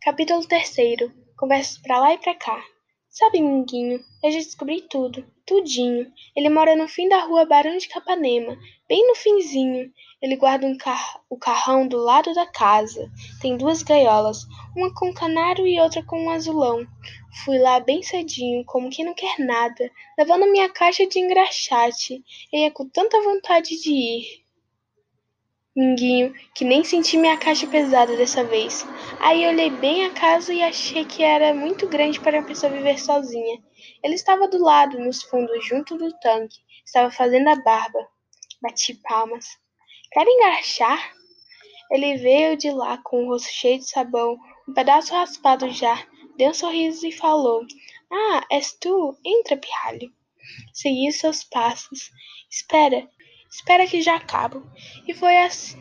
Capítulo 3 Conversas pra lá e pra cá. Sabe, Minguinho, eu já descobri tudo, tudinho. Ele mora no fim da rua Barão de Capanema, bem no finzinho. Ele guarda um car o carrão do lado da casa. Tem duas gaiolas, uma com canário e outra com um azulão. Fui lá bem cedinho, como quem não quer nada, levando minha caixa de engraxate. Eu ia com tanta vontade de ir. Minguinho, que nem senti minha caixa pesada dessa vez. Aí olhei bem a casa e achei que era muito grande para uma pessoa viver sozinha. Ele estava do lado, nos fundos, junto do tanque. Estava fazendo a barba. Bati palmas. Quer engraxar? Ele veio de lá com o rosto cheio de sabão, um pedaço raspado já. Deu um sorriso e falou: Ah, és tu? Entra, pirralho. Segui seus passos. Espera, Espera que já acabo. E foi assim.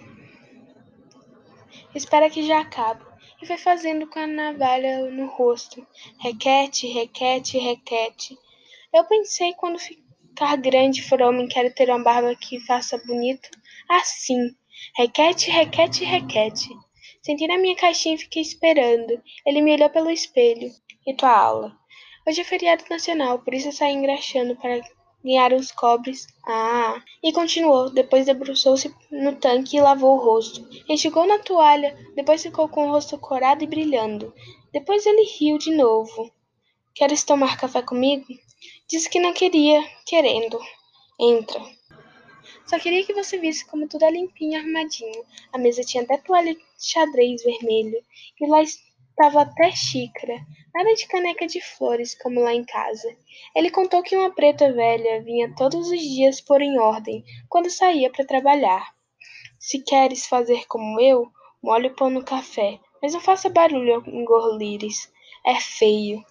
Espera que já acabo. E foi fazendo com a navalha no rosto. Requete, requete, requete. Eu pensei quando ficar grande for homem, quero ter uma barba que faça bonito. Assim. Requete, requete, requete. Sentei na minha caixinha e fiquei esperando. Ele me olhou pelo espelho. E tua aula? Hoje é feriado nacional, por isso eu saí engraxando para ganharam os cobres. Ah! E continuou. Depois debruçou-se no tanque e lavou o rosto. Enxugou na toalha. Depois ficou com o rosto corado e brilhando. Depois ele riu de novo. Queres tomar café comigo? Disse que não queria, querendo. Entra. Só queria que você visse como tudo é limpinho e arrumadinho. A mesa tinha até toalha de xadrez vermelho. E lá estava até xícara. Nada de caneca de flores, como lá em casa. Ele contou que uma preta velha vinha todos os dias pôr em ordem, quando saía para trabalhar. Se queres fazer como eu, molhe o pão no café, mas não faça barulho ao engolires. É feio.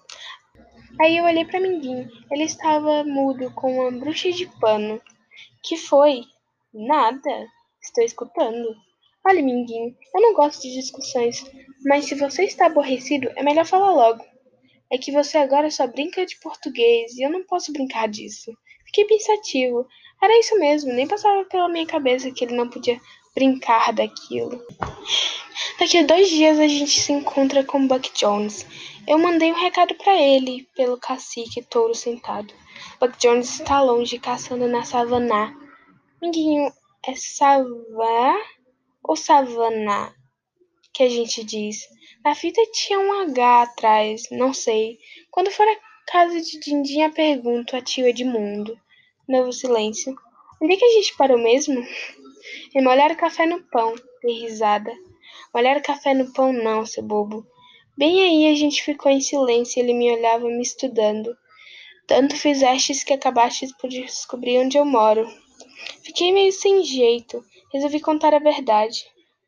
Aí eu olhei para Minguinho. Ele estava mudo, com uma bruxa de pano. Que foi? Nada. Estou escutando. Olhe, Minguinho, eu não gosto de discussões, mas se você está aborrecido, é melhor falar logo. É que você agora só brinca de português e eu não posso brincar disso. Fiquei pensativo. Era isso mesmo, nem passava pela minha cabeça que ele não podia brincar daquilo. Daqui a dois dias a gente se encontra com Buck Jones. Eu mandei um recado para ele pelo cacique touro sentado. Buck Jones está longe caçando na savana. Minguinho, é savá ou savana que a gente diz? Na fita tinha um H atrás, não sei. Quando for a casa de Dindinha, pergunto a tio Edmundo. Novo silêncio. Onde é que a gente parou mesmo? E molhar o café no pão. Dei risada. Molhar o café no pão não, seu bobo. Bem aí a gente ficou em silêncio e ele me olhava me estudando. Tanto fizestes que acabastes por descobrir onde eu moro. Fiquei meio sem jeito. Resolvi contar a verdade.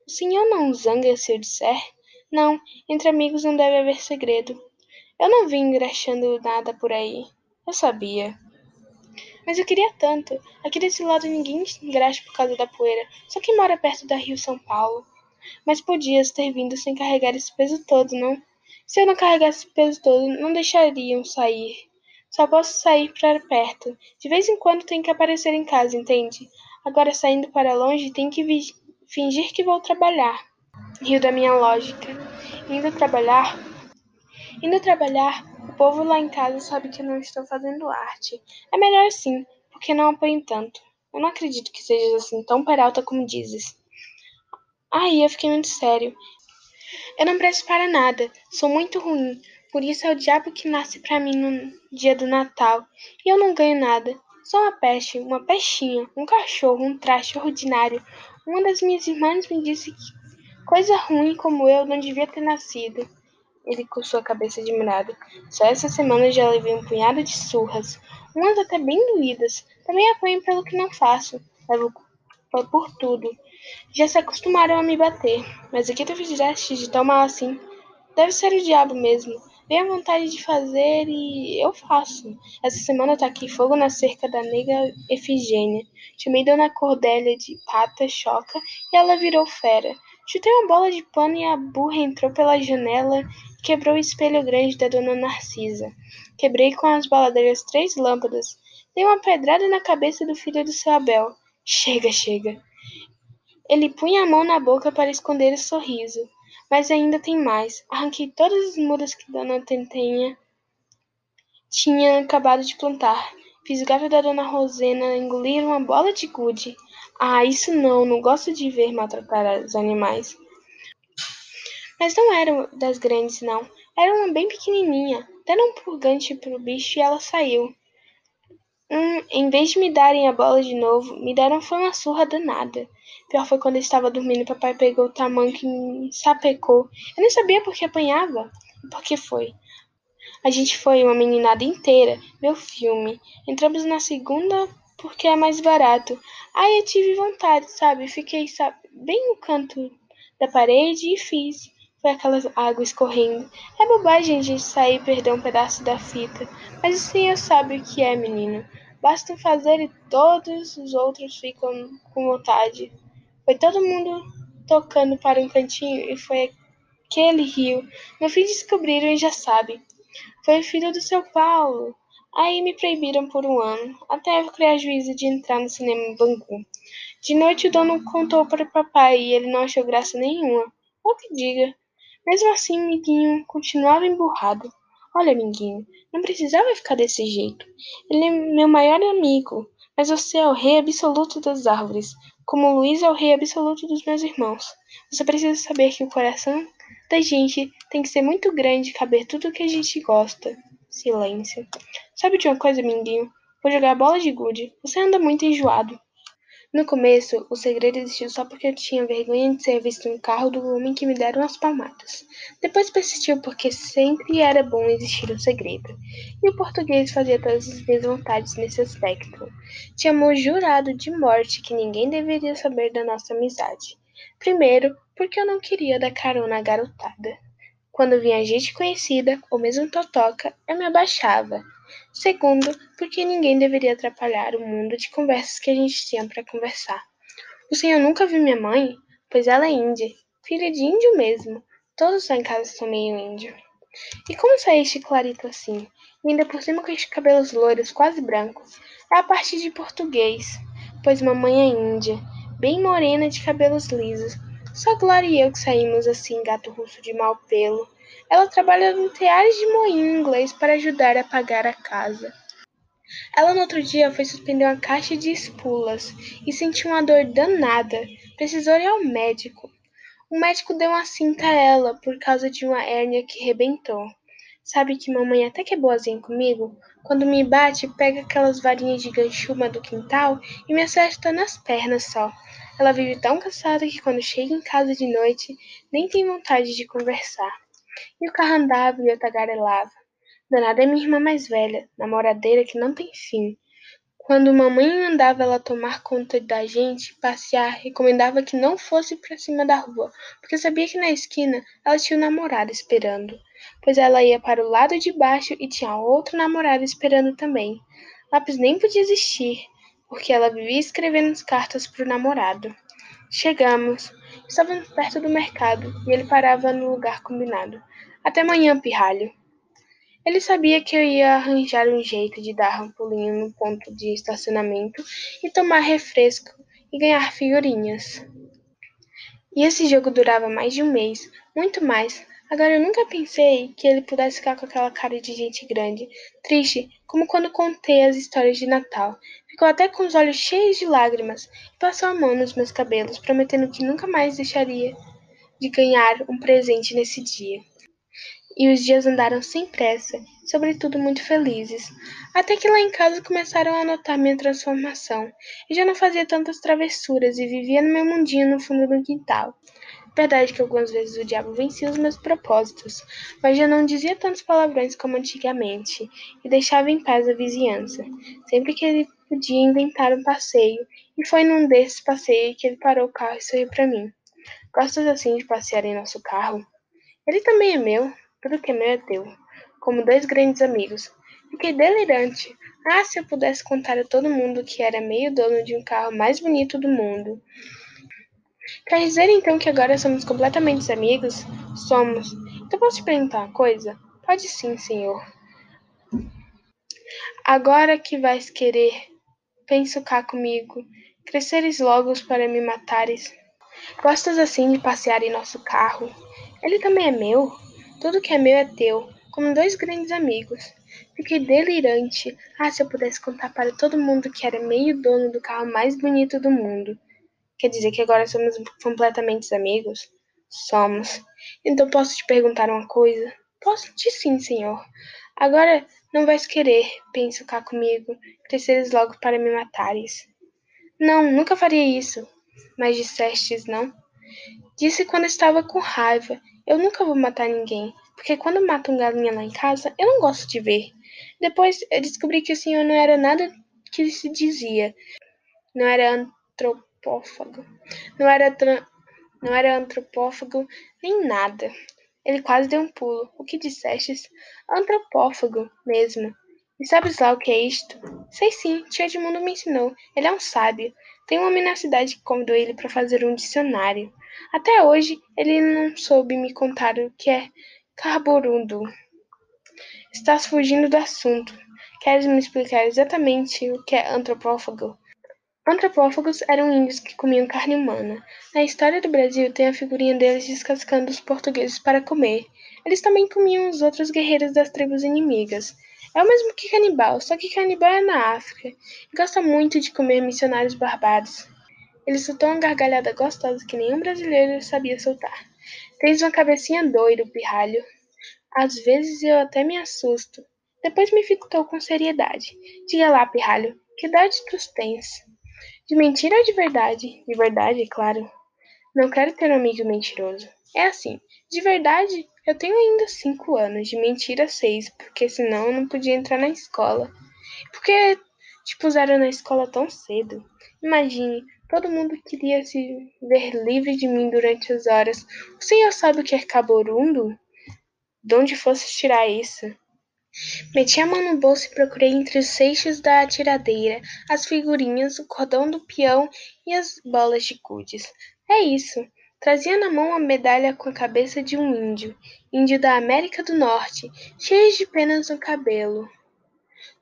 O senhor não zanga se eu disser? Não, entre amigos não deve haver segredo. Eu não vim engraxando nada por aí. Eu sabia. Mas eu queria tanto. Aqui desse lado ninguém engraxa por causa da poeira. Só quem mora perto da Rio São Paulo. Mas podias ter vindo sem carregar esse peso todo, não? Se eu não carregasse esse peso todo, não deixariam sair. Só posso sair para perto. De vez em quando tenho que aparecer em casa, entende? Agora saindo para longe, tenho que fingir que vou trabalhar. Rio da minha lógica. Indo trabalhar. Indo trabalhar, o povo lá em casa sabe que eu não estou fazendo arte. É melhor assim, porque não apoiem tanto. Eu não acredito que sejas assim tão peralta como dizes. Aí eu fiquei muito sério. Eu não presto para nada, sou muito ruim. Por isso é o diabo que nasce para mim no dia do Natal. E eu não ganho nada. Sou uma peste, uma pestinha, um cachorro, um traste ordinário. Uma das minhas irmãs me disse que Coisa ruim como eu não devia ter nascido. Ele coçou a cabeça admirado. Só essa semana já levei um punhado de surras, umas até bem doídas. Também apanho pelo que não faço. Levo por tudo. Já se acostumaram a me bater, mas o que tu fizeste de tão mal assim? Deve ser o diabo mesmo. Vem a vontade de fazer e eu faço. Essa semana tá aqui fogo na cerca da nega Efigênia. Chamei Dona Cordélia de pata choca e ela virou fera. Chutei uma bola de pano e a burra entrou pela janela e quebrou o espelho grande da dona Narcisa. Quebrei com as baladeiras três lâmpadas. Dei uma pedrada na cabeça do filho do seu Abel. Chega, chega. Ele punha a mão na boca para esconder o sorriso. Mas ainda tem mais. Arranquei todas as mudas que Dona Tentenha tinha acabado de plantar. Fiz o gato da Dona Rosena engolir uma bola de gude. Ah, isso não, não gosto de ver maltratar os animais. Mas não era das grandes, não. Era uma bem pequenininha. Deram um purgante pro bicho e ela saiu. Hum, em vez de me darem a bola de novo, me deram foi uma surra danada. Pior foi quando eu estava dormindo papai pegou o tamanho que me sapecou. Eu nem sabia por que apanhava. E por que foi? A gente foi uma meninada inteira o filme. Entramos na segunda porque é mais barato. Aí eu tive vontade, sabe? Fiquei, sabe, bem no canto da parede e fiz. Foi aquela água escorrendo. É bobagem a gente sair e perder um pedaço da fita. Mas o senhor sabe o que é, menino. Basta fazer e todos os outros ficam com vontade. Foi todo mundo tocando para um cantinho e foi aquele rio. No fim descobriram e já sabe. Foi filho do seu Paulo. Aí me proibiram por um ano, até eu criar juízo de entrar no cinema em Bangu. De noite o dono contou para o papai e ele não achou graça nenhuma. Ou que diga. Mesmo assim, Miguinho continuava emburrado. Olha, amiguinho, não precisava ficar desse jeito. Ele é meu maior amigo, mas você é o rei absoluto das árvores, como Luiz é o rei absoluto dos meus irmãos. Você precisa saber que o coração da gente tem que ser muito grande e caber tudo o que a gente gosta. Silêncio. Sabe de uma coisa, minguinho? Vou jogar bola de gude. Você anda muito enjoado. No começo, o segredo existiu só porque eu tinha vergonha de ser visto no carro do homem que me deram as palmadas. Depois persistiu porque sempre era bom existir um segredo. E o português fazia todas as minhas vontades nesse aspecto. Tinha jurado de morte que ninguém deveria saber da nossa amizade. Primeiro, porque eu não queria dar carona à garotada. Quando vinha gente conhecida, ou mesmo totoca, eu me abaixava. Segundo, porque ninguém deveria atrapalhar o mundo de conversas que a gente tinha para conversar. O senhor nunca viu minha mãe? Pois ela é índia, filha de índio mesmo. Todos lá em casa são meio índio. E como saíste clarito assim? E ainda por cima com estes cabelos loiros, quase brancos. É a parte de português, pois mamãe é índia, bem morena de cabelos lisos. Só Glória e eu que saímos assim, gato russo de mau pelo. Ela trabalha no teares de moinho inglês para ajudar a pagar a casa. Ela no outro dia foi suspender uma caixa de espulas e sentiu uma dor danada. Precisou ir ao médico. O médico deu uma cinta a ela por causa de uma hérnia que rebentou. Sabe que mamãe até que é boazinha comigo? Quando me bate, pega aquelas varinhas de ganchuma do quintal e me acerta nas pernas só. Ela vive tão cansada que quando chega em casa de noite, nem tem vontade de conversar. E o carro andava e eu tagarelava. Danada é minha irmã mais velha, namoradeira que não tem fim. Quando mamãe mandava ela tomar conta da gente, passear, recomendava que não fosse para cima da rua, porque sabia que na esquina ela tinha um namorado esperando. Pois ela ia para o lado de baixo e tinha outro namorado esperando também. Lápis nem podia existir, porque ela vivia escrevendo cartas para o namorado. Chegamos. Estávamos perto do mercado e ele parava no lugar combinado. Até amanhã, pirralho. Ele sabia que eu ia arranjar um jeito de dar um pulinho no ponto de estacionamento e tomar refresco e ganhar figurinhas. E esse jogo durava mais de um mês, muito mais. Agora eu nunca pensei que ele pudesse ficar com aquela cara de gente grande, triste, como quando contei as histórias de Natal. Ficou até com os olhos cheios de lágrimas e passou a mão nos meus cabelos, prometendo que nunca mais deixaria de ganhar um presente nesse dia. E os dias andaram sem pressa, sobretudo muito felizes, até que lá em casa começaram a notar minha transformação. Eu já não fazia tantas travessuras e vivia no meu mundinho no fundo do quintal. Verdade que algumas vezes o diabo vencia os meus propósitos, mas já não dizia tantos palavrões como antigamente e deixava em paz a vizinhança. Sempre que ele podia inventar um passeio, e foi num desses passeios que ele parou o carro e sorriu para mim. Gostas assim de passear em nosso carro? Ele também é meu, tudo que é meu é teu, como dois grandes amigos. Fiquei delirante. Ah, se eu pudesse contar a todo mundo que era meio dono de um carro mais bonito do mundo. Quer dizer então que agora somos completamente amigos? Somos. Então posso te perguntar uma coisa? Pode sim, senhor. Agora que vais querer, penso cá comigo, cresceres logo para me matares. Gostas assim de passear em nosso carro? Ele também é meu? Tudo que é meu é teu, como dois grandes amigos. Fiquei delirante. Ah, se eu pudesse contar para todo mundo que era meio dono do carro mais bonito do mundo. Quer dizer que agora somos completamente amigos? Somos. Então posso te perguntar uma coisa? Posso te sim, senhor. Agora não vais querer, penso cá comigo, cresceres logo para me matares. Não, nunca faria isso. Mas dissestes, não? Disse quando estava com raiva. Eu nunca vou matar ninguém, porque quando matam galinha lá em casa, eu não gosto de ver. Depois eu descobri que o senhor não era nada que se dizia. Não era antropófago. Não era, não era antropófago nem nada. Ele quase deu um pulo. O que dissestes? Antropófago mesmo. E sabes lá o que é isto? Sei sim, tio Edmundo me ensinou. Ele é um sábio. Tem um homem na cidade que convidou ele para fazer um dicionário. Até hoje ele não soube me contar o que é carborundo. Estás fugindo do assunto. Queres me explicar exatamente o que é antropófago? Antropófagos eram índios que comiam carne humana. Na história do Brasil tem a figurinha deles descascando os portugueses para comer. Eles também comiam os outros guerreiros das tribos inimigas. É o mesmo que canibal, só que canibal é na África e gosta muito de comer missionários barbados. Ele soltou uma gargalhada gostosa que nenhum brasileiro sabia soltar. Tens uma cabecinha doida, pirralho. Às vezes eu até me assusto. Depois me fitou com seriedade. Diga lá, pirralho, que idade tu tens? De mentira ou de verdade? De verdade, claro. Não quero ter um amigo mentiroso. É assim, de verdade, eu tenho ainda cinco anos, de mentira seis, porque senão eu não podia entrar na escola. Por que te puseram na escola tão cedo? Imagine, todo mundo queria se ver livre de mim durante as horas. O senhor sabe o que é caborundo? De onde fosse tirar isso? Meti a mão no bolso e procurei entre os seixos da tiradeira as figurinhas, o cordão do peão e as bolas de gudes. É isso. Trazia na mão a medalha com a cabeça de um índio, índio da América do Norte, cheio de penas no cabelo.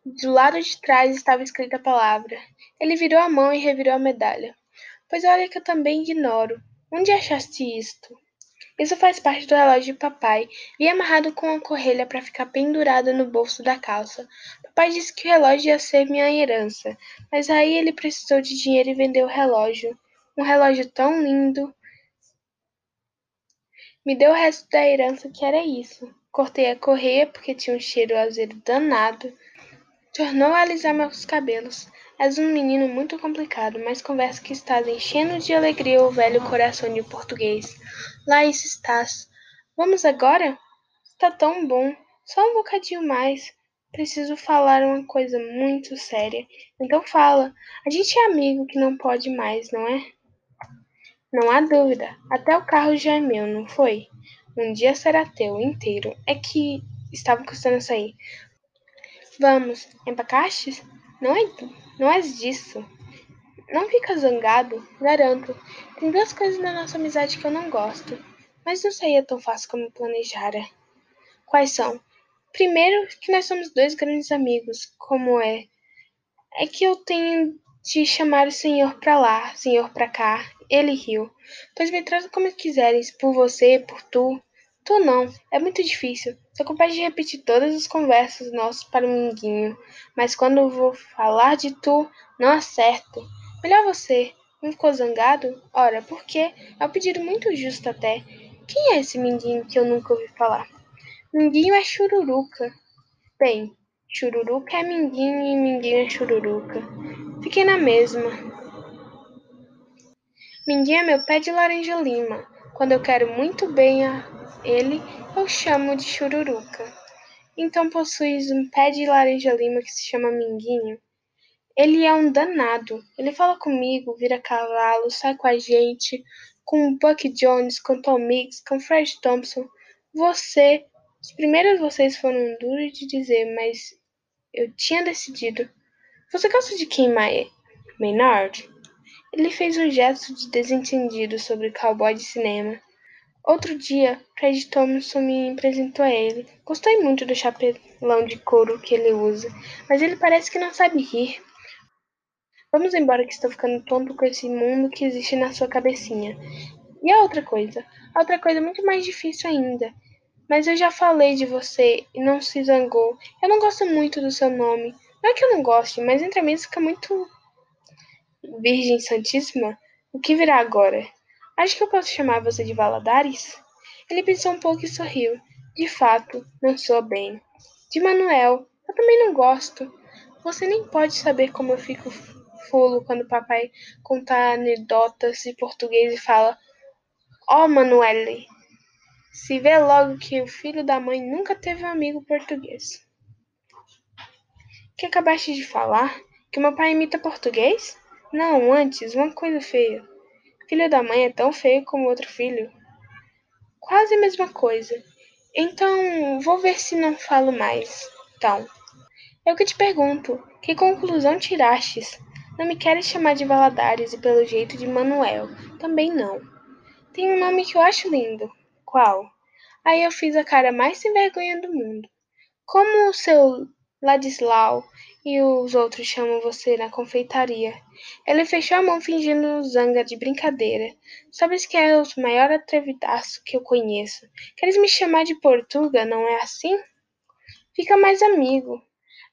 Do lado de trás estava escrita a palavra. Ele virou a mão e revirou a medalha. Pois olha que eu também ignoro. Onde achaste isto? Isso faz parte do relógio de papai. Vi amarrado com uma correlha para ficar pendurado no bolso da calça. Papai disse que o relógio ia ser minha herança, mas aí ele precisou de dinheiro e vendeu o relógio. Um relógio tão lindo. Me deu o resto da herança que era isso. Cortei a correia porque tinha um cheiro azedo danado. Tornou a alisar meus cabelos. És um menino muito complicado, mas conversa que estás enchendo de alegria o velho coração de português. Lá estás. Vamos agora? Está tão bom. Só um bocadinho mais. Preciso falar uma coisa muito séria. Então fala. A gente é amigo que não pode mais, não é? Não há dúvida. Até o carro já é meu, não foi? Um dia será teu inteiro. É que estava custando sair. Vamos, empacastes? Não é não és disso. Não fica zangado, garanto. Tem duas coisas na nossa amizade que eu não gosto, mas não seria tão fácil como planejara. Quais são? Primeiro, que nós somos dois grandes amigos, como é. É que eu tenho de chamar o senhor pra lá, senhor pra cá. Ele riu. Pois me trata como quiseres, por você, por tu. Tu não, é muito difícil. Sou capaz de repetir todas as conversas nossas para o minguinho, mas quando vou falar de tu, não acerto. Melhor você. Não ficou zangado? Ora, por quê? É um pedido muito justo até. Quem é esse minguinho que eu nunca ouvi falar? Minguinho é chururuca. Bem, chururuca é minguinho e minguinho é chururuca. Fiquei na mesma. Minguinho é meu pé de laranja lima. Quando eu quero muito bem a ele eu chamo de chururuca. Então possuis um pé de laranja-lima que se chama Minguinho. Ele é um danado. Ele fala comigo, vira cavalo, sai com a gente, com o Buck Jones, com Tom Mix, com Fred Thompson. Você. Os primeiros vocês foram duros de dizer, mas eu tinha decidido. Você gosta de quem, Maynard? Ele fez um gesto de desentendido sobre cowboy de cinema. Outro dia, Fred Thompson me apresentou a ele. Gostei muito do chapelão de couro que ele usa, mas ele parece que não sabe rir. Vamos embora que estou ficando tonto com esse mundo que existe na sua cabecinha. E a outra coisa? A outra coisa muito mais difícil ainda. Mas eu já falei de você e não se zangou. Eu não gosto muito do seu nome. Não é que eu não goste, mas entre amigos fica muito. Virgem Santíssima? O que virá agora? Acho que eu posso chamar você de Valadares? Ele pensou um pouco e sorriu. De fato, não sou bem. De Manuel, eu também não gosto. Você nem pode saber como eu fico fulo quando papai conta anedotas em português e fala: Ó oh, Manuele, se vê logo que o filho da mãe nunca teve um amigo português. Que acabaste de falar? Que meu pai imita português? Não, antes, uma coisa feia. Filho da mãe é tão feio como outro filho. Quase a mesma coisa. Então, vou ver se não falo mais. Então, eu que te pergunto, que conclusão tirastes? Não me queres chamar de Valadares e pelo jeito de Manuel. Também não. Tem um nome que eu acho lindo. Qual? Aí eu fiz a cara mais sem vergonha do mundo. Como o seu Ladislau e os outros chamam você na confeitaria. Ele fechou a mão fingindo zanga de brincadeira. Sabes que é o maior atrevidaço que eu conheço. Queres me chamar de Portuga, não é assim? Fica mais amigo.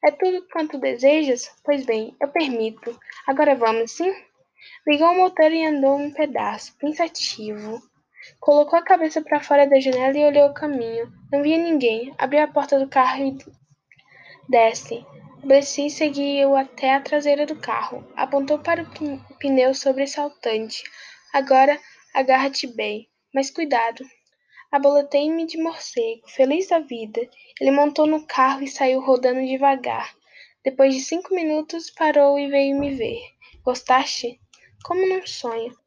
É tudo quanto desejas? Pois bem, eu permito. Agora vamos, sim? Ligou o motor e andou um pedaço, pensativo. Colocou a cabeça para fora da janela e olhou o caminho. Não via ninguém. Abriu a porta do carro e desce. Bessie seguiu até a traseira do carro. Apontou para o pneu sobressaltante. Agora agarra-te bem, mas cuidado. Abolotei-me de morcego, feliz da vida. Ele montou no carro e saiu rodando devagar. Depois de cinco minutos, parou e veio me ver. Gostaste? Como num sonho.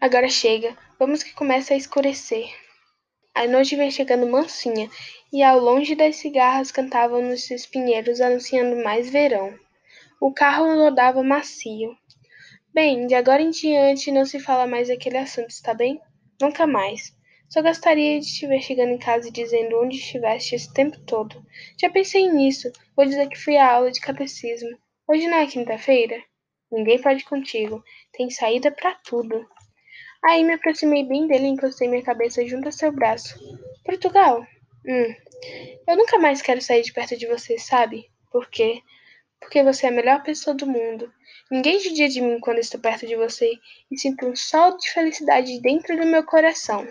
Agora chega, vamos que começa a escurecer. A noite vem chegando mansinha, e ao longe das cigarras cantavam nos espinheiros anunciando mais verão. O carro rodava macio. Bem, de agora em diante não se fala mais daquele assunto, está bem? Nunca mais. Só gostaria de te ver chegando em casa e dizendo onde estiveste esse tempo todo. Já pensei nisso. Vou dizer que fui à aula de catecismo. Hoje não é quinta-feira? Ninguém pode contigo. Tem saída para tudo. Aí me aproximei bem dele e encostei minha cabeça junto a seu braço. Portugal? Hum. Eu nunca mais quero sair de perto de você, sabe? Por quê? Porque você é a melhor pessoa do mundo. Ninguém judia de mim quando estou perto de você e sinto um sol de felicidade dentro do meu coração.